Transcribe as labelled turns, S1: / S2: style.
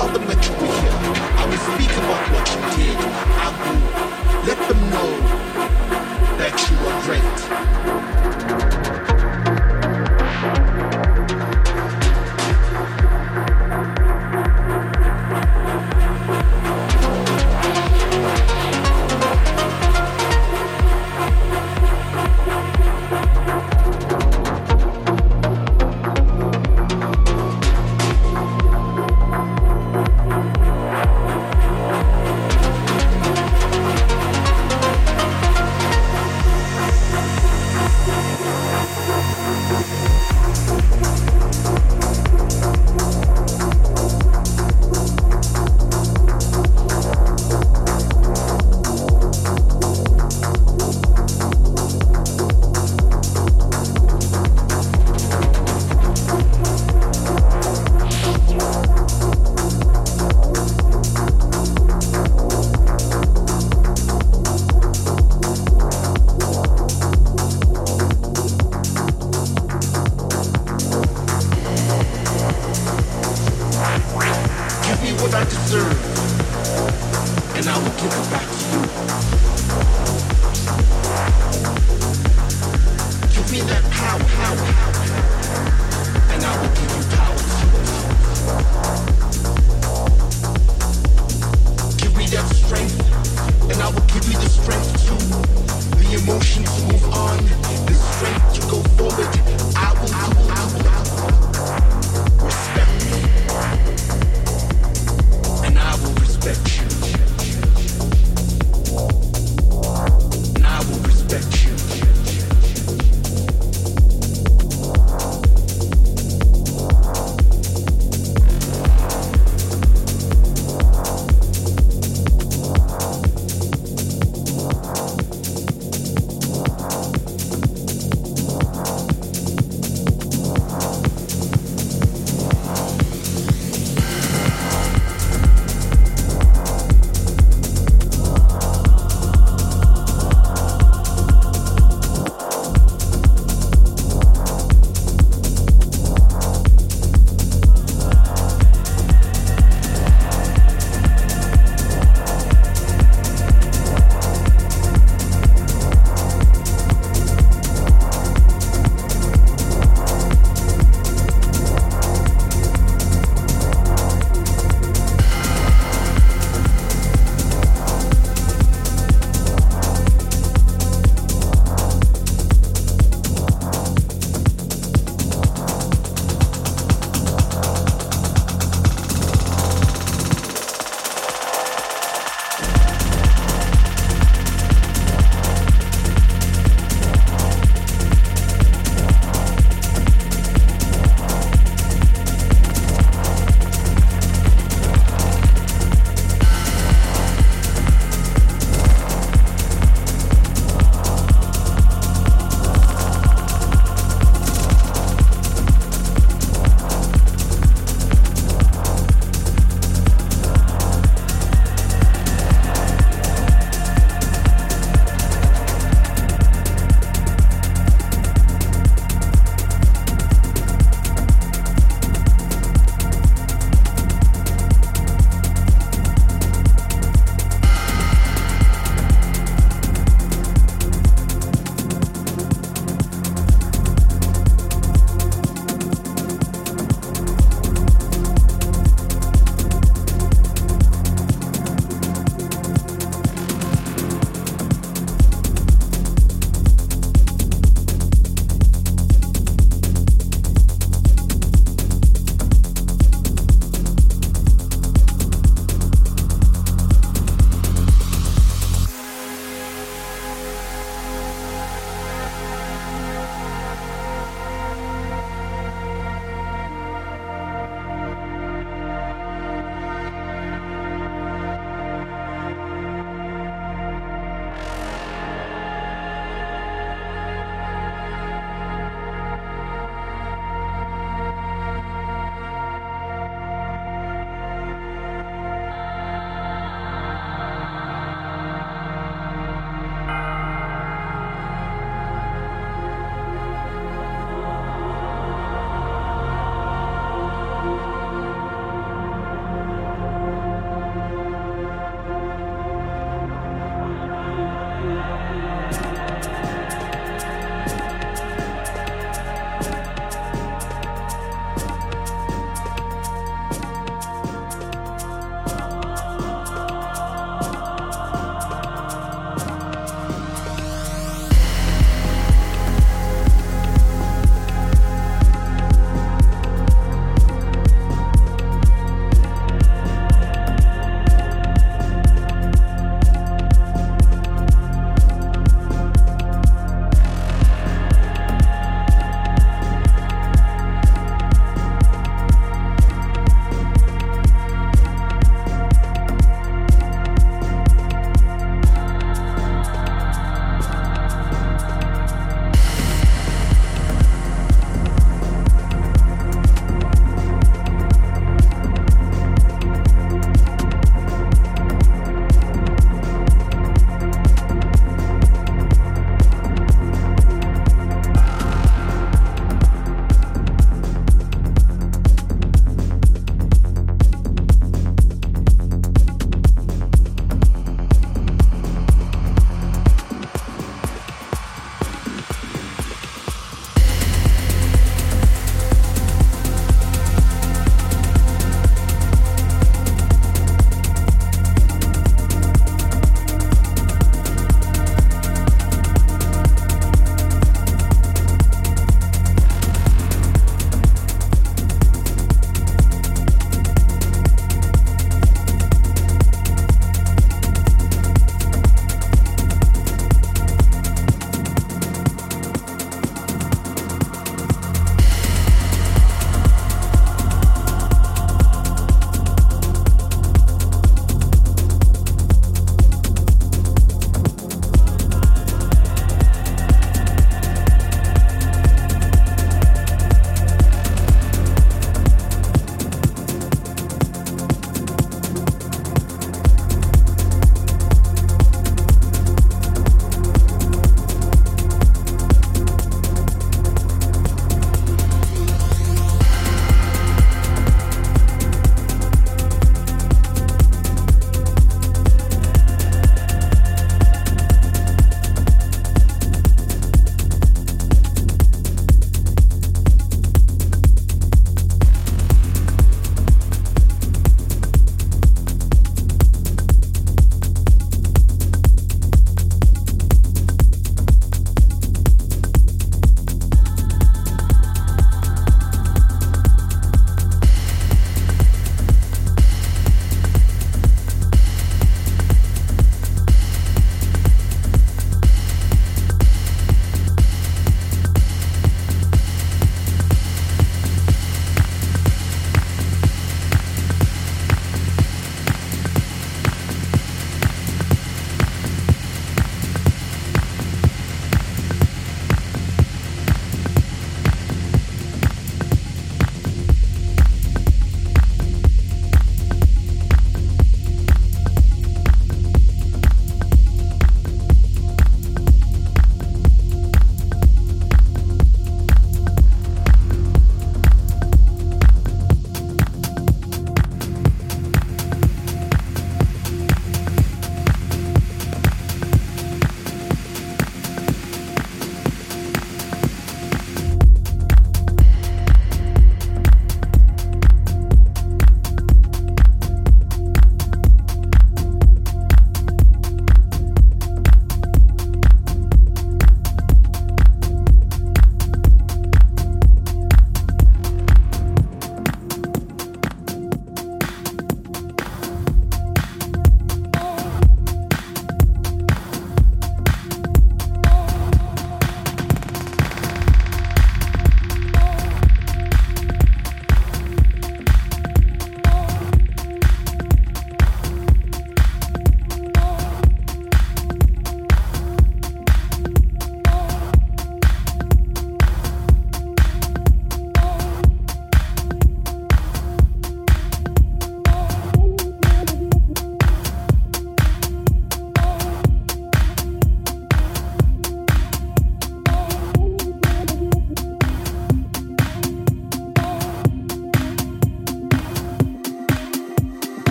S1: them that you were here. I will speak about what